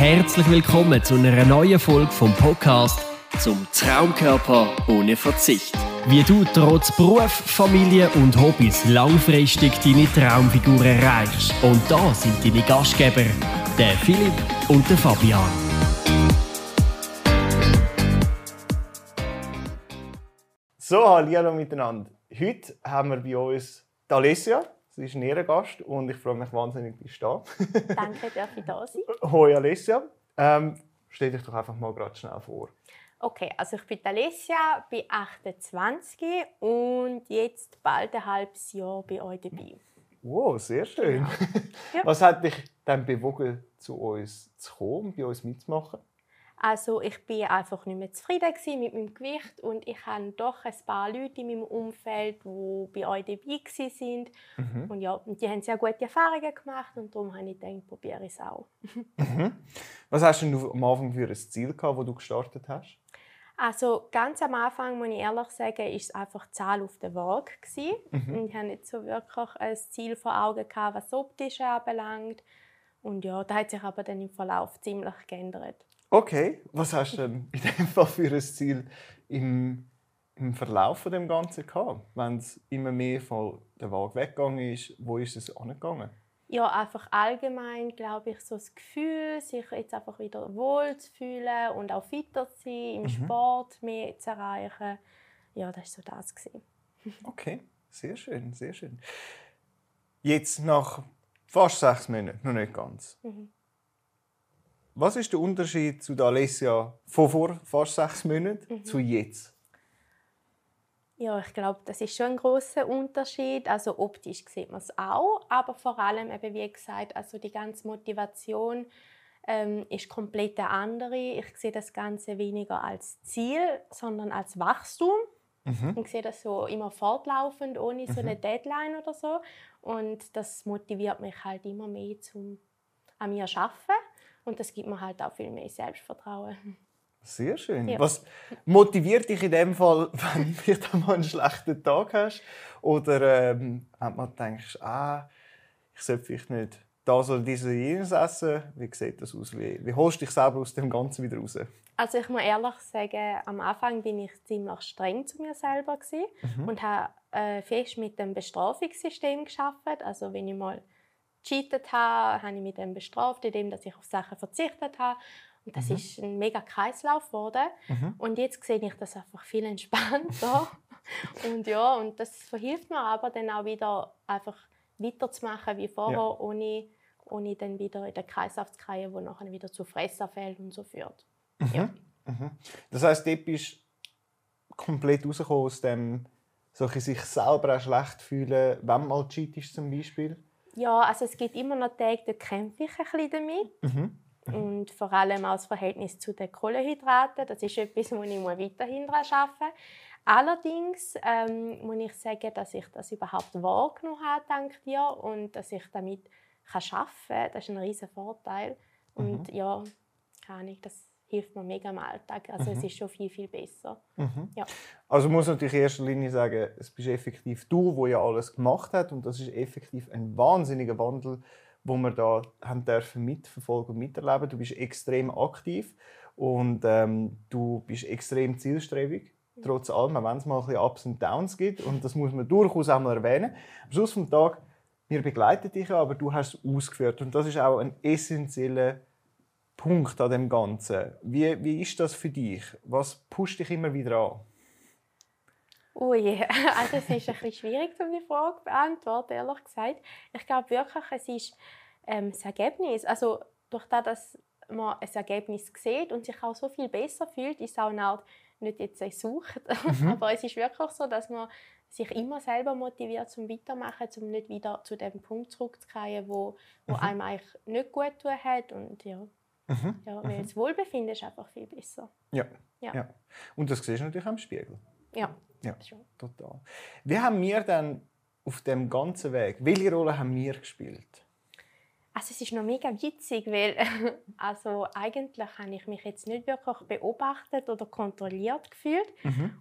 Herzlich willkommen zu einer neuen Folge vom Podcast zum Traumkörper ohne Verzicht. Wie du trotz Beruf, Familie und Hobbys langfristig deine Traumfigur erreichst. Und da sind deine Gastgeber, der Philipp und der Fabian. So, hallo miteinander. Heute haben wir bei uns Alessia. Sie ist ein Ehrengast und ich freue mich wahnsinnig, dass du da Danke, dass ich da sein. Hoi Alessia. Ähm, stell dich doch einfach mal gerade schnell vor. Okay, also ich bin Alessia, bin 28 und jetzt bald ein halbes Jahr bei euch dabei. Wow, sehr schön. Genau. Ja. Was hat dich dann bewogen, zu uns zu kommen, bei uns mitzumachen? Also ich bin einfach nicht mehr zufrieden mit meinem Gewicht und ich habe doch ein paar Leute in meinem Umfeld, die bei euch dabei sind Mhm. und ja, und die haben sehr gute Erfahrungen gemacht und darum habe ich gedacht, probiere ich es auch. Mhm. Was hast du am Anfang für ein Ziel gehabt, wo du gestartet hast? Also ganz am Anfang, muss ich ehrlich sagen, ist es einfach die Zahl auf der Waage. Mhm. Und ich hatte nicht so wirklich ein Ziel vor Augen, gehabt, was das Optische anbelangt. Und ja, da hat sich aber dann im Verlauf ziemlich geändert. Okay, was hast du denn in dem Fall für ein Ziel im, im Verlauf von dem Ganzen gehabt? Wenn es immer mehr von der Waage weggegangen ist, wo ist es angegangen? Ja, einfach allgemein, glaube ich, so das Gefühl, sich jetzt einfach wieder wohl zu fühlen und auch fitter zu sein, im Sport mehr zu erreichen. Ja, das war so das. Gewesen. Okay, sehr schön, sehr schön. Jetzt nach fast sechs Monaten, noch nicht ganz. Mhm. Was ist der Unterschied zu der Alessia von vor fast sechs Monaten Mhm. zu jetzt? Ja, ich glaube, das ist schon ein großer Unterschied. Also optisch sieht man es auch, aber vor allem eben wie gesagt, also die ganze Motivation ähm, ist komplett eine andere. Ich sehe das Ganze weniger als Ziel, sondern als Wachstum. Ich sehe das so immer fortlaufend, ohne so eine Deadline oder so. Und das motiviert mich halt immer mehr zum an mir arbeiten. Und das gibt mir halt auch viel mehr Selbstvertrauen. Sehr schön. Ja. Was motiviert dich in dem Fall, wenn du vielleicht einmal einen schlechten Tag hast? Oder ähm, wenn man denkst, ah, ich sollte vielleicht nicht das oder dieses oder jenes essen? Wie sieht das aus? Wie, wie holst du dich selber aus dem Ganzen wieder raus? Also ich muss ehrlich sagen, am Anfang bin ich ziemlich streng zu mir selber gewesen und habe äh, fest mit dem Bestrafungssystem geschafft. Also wenn ich mal cheatet habe, habe ich mit dem bestraft, indem dass ich auf Sachen verzichtet habe. Und das ist ein mega Kreislauf geworden. Und jetzt sehe ich das einfach viel entspannter. und ja, und das verhilft mir aber dann auch wieder einfach weiterzumachen wie vorher, Ja. ohne, ohne dann wieder in den Kreislauf zu kriegen, der nachher wieder zu Fressanfällen und so führt. Das heisst, dort bist du komplett rausgekommen aus dem, so ein bisschen sich selber auch schlecht fühlen, wenn man mal cheatest zum Beispiel. Ja, also es gibt immer noch Tage, da kämpfe ich ein bisschen damit. Und vor allem auch das Verhältnis zu den Kohlenhydraten. Das ist etwas, wo ich weiterhin daran arbeiten muss. Allerdings ähm, muss ich sagen, dass ich das überhaupt wahrgenommen habe, dank dir. Und dass ich damit kann arbeiten kann. Das ist ein riesen Vorteil. Und ja, keine Ahnung, das hilft mir mega im Alltag. Also es ist schon viel, viel besser. Ja. Also muss natürlich in erster Linie sagen, es bist effektiv du, wo ja alles gemacht hat und das ist effektiv ein wahnsinniger Wandel, wo wir da haben dürfen mitverfolgen und miterleben. Du bist extrem aktiv und ähm, du bist extrem zielstrebig. Trotz allem, auch wenn es mal ein bisschen Ups und Downs gibt und das muss man durchaus auch mal erwähnen. Am Schluss des Tages, wir begleiten dich, ja, aber du hast es ausgeführt und das ist auch ein essentieller Punkt an dem Ganzen. Wie, wie ist das für dich? Was pusht dich immer wieder an? Ui, also es ist ein bisschen schwierig, um die Frage zu beantworten, ehrlich gesagt. Ich glaube wirklich, es ist ähm, das Ergebnis. Also durch das, dass man ein Ergebnis sieht und sich auch so viel besser fühlt, ist es auch eine Art, nicht jetzt eine Sucht, aber es ist wirklich so, dass man sich immer selber motiviert zum Weitermachen, um nicht wieder zu dem Punkt zurückzukehren, wo, wo einem eigentlich nicht gut tun hat und ja, ja weil das Wohlbefinden ist einfach viel besser. Ja. Ja. ja. Und das siehst du natürlich am Spiegel. Ja, Ja, schon. total. Wie haben wir dann auf dem ganzen Weg, welche Rolle haben wir gespielt? Also es ist noch mega witzig, weil also eigentlich habe ich mich jetzt nicht wirklich beobachtet oder kontrolliert gefühlt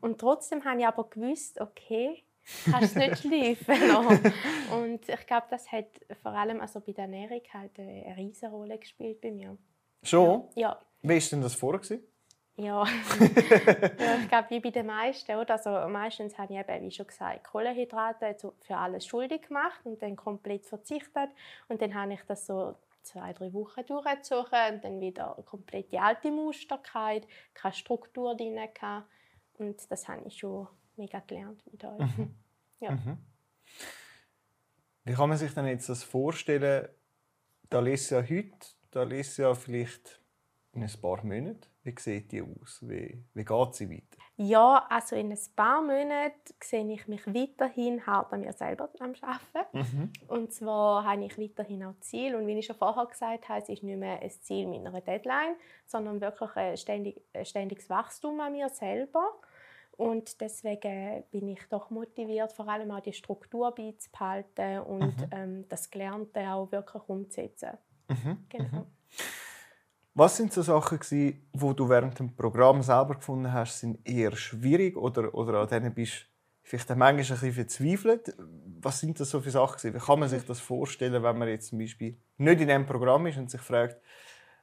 und trotzdem habe ich aber gewusst, okay, kannst du nicht lassen. Und ich glaube, das hat vor allem also bei der Ernährung halt eine riesige Rolle gespielt bei mir. Schon? Ja. Wie war denn das vorher? Ja, ja ich glaube, wie bei den meisten. Oder? Also, meistens habe ich eben, wie schon gesagt, Kohlenhydrate so für alles schuldig gemacht und dann komplett verzichtet. Und dann habe ich das so zwei, drei Wochen durchgezogen und dann wieder komplett die alte Muster gehabt, keine Struktur drin. Gehabt. Und das habe ich schon mega gelernt mit euch. Mhm. Ja. Mhm. Wie kann man sich denn jetzt das vorstellen? Da lese ja heute, ja vielleicht in ein paar Monaten. Wie sieht die aus? Wie, wie geht sie weiter? Ja, also in ein paar Monaten sehe ich mich weiterhin hart an mir selber am Arbeiten. Mhm. Und zwar habe ich weiterhin auch Ziel. Und wie ich schon vorher gesagt habe, es ist nicht mehr ein Ziel mit einer Deadline, sondern wirklich ein, ständig, ein ständiges Wachstum an mir selber. Und deswegen bin ich doch motiviert, vor allem auch die Struktur beizubehalten und Mhm. ähm, das Gelernte auch wirklich umzusetzen. Mhm. Genau. Was sind so Sachen, die du während dem Programm selber gefunden hast, sind eher schwierig oder, oder an denen bist du vielleicht manchmal ein bisschen verzweifelt? Was sind das so für Sachen? Wie kann man sich das vorstellen, wenn man jetzt zum Beispiel nicht in diesem Programm ist und sich fragt,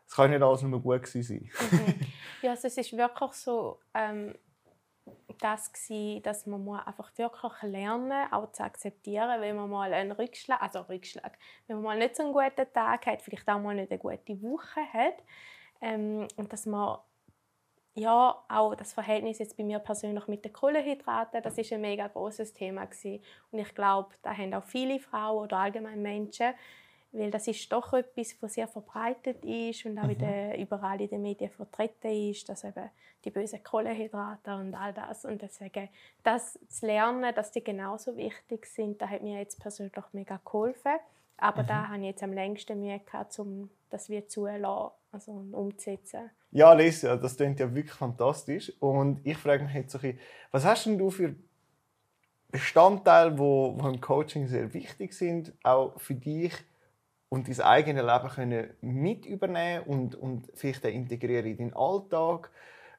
es kann nicht alles nur gut sein? Mhm. Ja, also es ist wirklich so, ähm, das gsi, dass man muss einfach wirklich lernen, auch zu akzeptieren, wenn man mal einen Rückschlag, also Rückschlag, wenn man mal nicht so einen guten Tag hat, vielleicht auch mal nicht eine gute Woche hat, ähm, und dass man ja, auch das Verhältnis jetzt bei mir persönlich mit den Kohlenhydraten, das ist ein mega großes Thema gewesen. und ich glaube, da haben auch viele Frauen oder allgemein Menschen, weil das ist doch etwas, was sehr verbreitet ist und auch in der, überall in den Medien vertreten ist, dass eben die bösen Kohlenhydrate und all das und deswegen das zu lernen, dass die genauso wichtig sind, da hat mir jetzt persönlich mega geholfen. Aber da habe ich jetzt am längsten Mühe gehabt, um das wieder zulassen, also umzusetzen. Ja, Lesia, das klingt ja wirklich fantastisch. Und ich frage mich jetzt so ein bisschen, was hast denn du für Bestandteile, wo im Coaching sehr wichtig sind, auch für dich und dein eigenes Leben können mit übernehmen und, und vielleicht auch integrieren in deinen Alltag?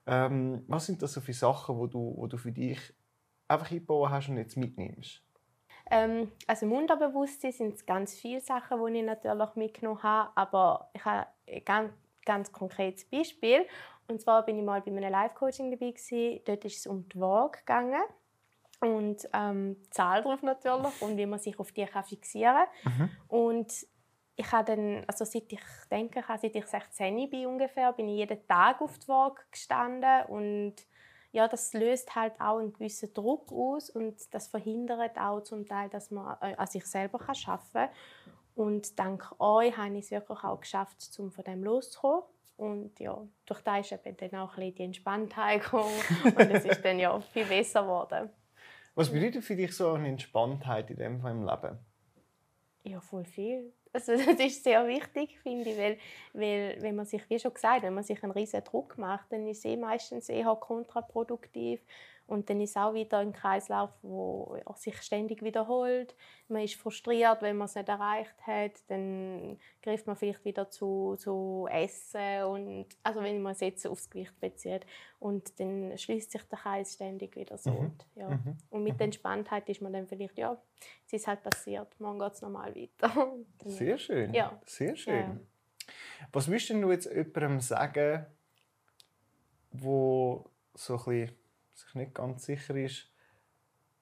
Ähm, was sind das so für Sachen, wo du, wo du für dich einfach eingebaut hast und jetzt mitnimmst? Ähm, also im Unterbewusstsein sind es ganz viele Sachen, die ich natürlich mitgenommen habe, aber ich habe ein ganz, ganz konkretes Beispiel. Und zwar bin ich mal bei einem Live-Coaching dabei gewesen. Dort ist es um die Waage gegangen und ähm, die Zahl drauf natürlich und wie man sich auf die kann fixieren kann. Und ich habe dann, also seit ich denke, seit ich 16 bin ungefähr, bin ich jeden Tag auf die Waage gestanden und ja, das löst halt auch einen gewissen Druck aus und das verhindert auch zum Teil, dass man äh, an sich selber kann arbeiten kann. Und dank euch habe ich es wirklich auch geschafft, um von dem loszukommen. Und ja, durch das ist eben dann auch ein bisschen die Entspanntheit gekommen und es ist dann ja viel besser geworden. Was bedeutet für dich so eine Entspanntheit in dem Fall im Leben? Ja, voll viel. Also das ist sehr wichtig, finde ich, weil, weil wenn man sich, wie schon gesagt, wenn man sich einen riesen Druck macht, dann ist es eh meistens eher kontraproduktiv und dann ist es auch wieder ein Kreislauf, wo sich ständig wiederholt. Man ist frustriert, wenn man es nicht erreicht hat, dann greift man vielleicht wieder zu, zu Essen und also wenn man es jetzt aufs Gewicht bezieht und dann schließt sich der Kreis ständig wieder so. Mhm. Und, ja. Mhm. und mit der Entspanntheit ist man dann vielleicht, ja, es ist halt passiert, morgen geht es normal weiter. Dann- Sehr schön. Ja. Sehr schön. Ja. Was würdest du jetzt jemandem sagen, wo so ein bisschen sich nicht ganz sicher ist,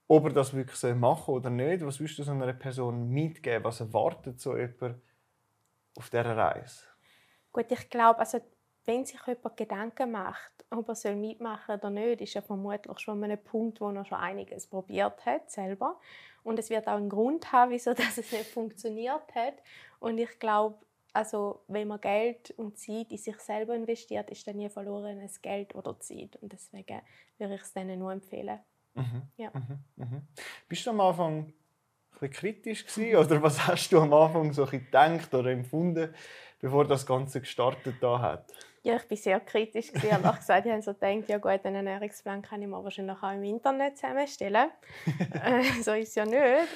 ob er das wirklich soll machen oder nicht? Was würdest du so einer Person mitgeben? Was erwartet so jemand auf dieser Reise? Gut, ich glaube, also, wenn sich jemand Gedanken macht, ob er soll mitmachen oder nicht, ist er vermutlich schon an einem Punkt, wo er schon einiges probiert hat, selber. Und es wird auch einen Grund haben, wieso das es nicht funktioniert hat. Und ich glaube, also, wenn man Geld und Zeit in sich selber investiert, ist dann nie verlorenes Geld oder Zeit. Und deswegen würde ich es denen nur empfehlen. Mhm. Ja. Mhm. Mhm. Bist du am Anfang ein kritisch gewesen, oder was hast du am Anfang so ein gedacht oder empfunden, bevor das Ganze gestartet da hat? Ja, ich war sehr kritisch. gewesen. Ehrlich gesagt, ich habe so gedacht, ja gut, einen Ernährungsplan kann ich mir wahrscheinlich auch im Internet zusammenstellen. Äh, so ist es ja nicht.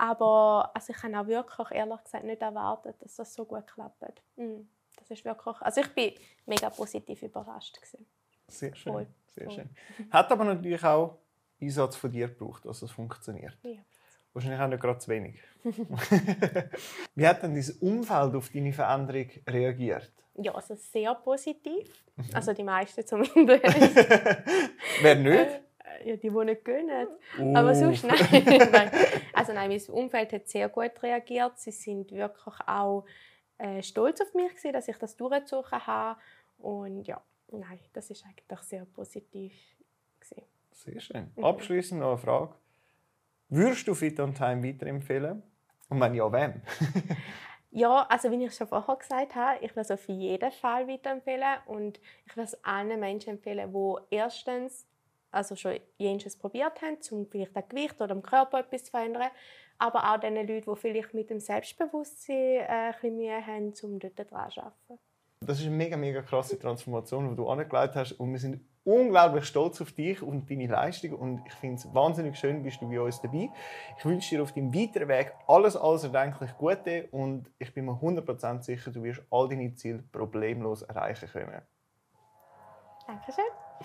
Aber also ich habe auch wirklich, ehrlich gesagt, nicht erwartet, dass das so gut klappt. Mm, Das ist wirklich, also ich bin mega positiv überrascht. Gewesen. Sehr schön. Voll, Sehr voll. schön. Hat aber natürlich auch Einsatz von dir gebraucht, dass es funktioniert. Ja. Wahrscheinlich auch nicht gerade zu wenig. Wie hat denn dein Umfeld auf deine Veränderung reagiert? Ja, also sehr positiv. Also die meisten zumindest. Wer nicht? Äh, ja, die, die nicht gönnen. Uh. Aber sonst nein. Also nein, mein Umfeld hat sehr gut reagiert. Sie sind wirklich auch äh, stolz auf mich gewesen, dass ich das durchgezogen habe. Und ja, nein, das ist eigentlich sehr positiv gewesen. Sehr schön. Abschließend noch eine Frage. Würdest du Fit on Time weiterempfehlen? Und wenn ja, wem? Ja, also wie ich schon vorher gesagt habe, ich würde es auf jeden Fall weiterempfehlen und ich würde es allen Menschen empfehlen, die erstens also schon jenseits probiert haben, um vielleicht das Gewicht oder am Körper etwas zu verändern, aber auch den Leuten, die vielleicht mit dem Selbstbewusstsein äh, ein bisschen Mühe haben, um dort dran zu arbeiten. Das ist eine mega, mega krasse Transformation, die du angelegt hast. Und wir sind unglaublich stolz auf dich und deine Leistung. Und ich finde es wahnsinnig schön, bist du bei uns dabei. Ich wünsche dir auf deinem weiteren Weg alles, alles erdenklich Gute. Und ich bin mir 100% sicher, du wirst all deine Ziele problemlos erreichen können. Dankeschön.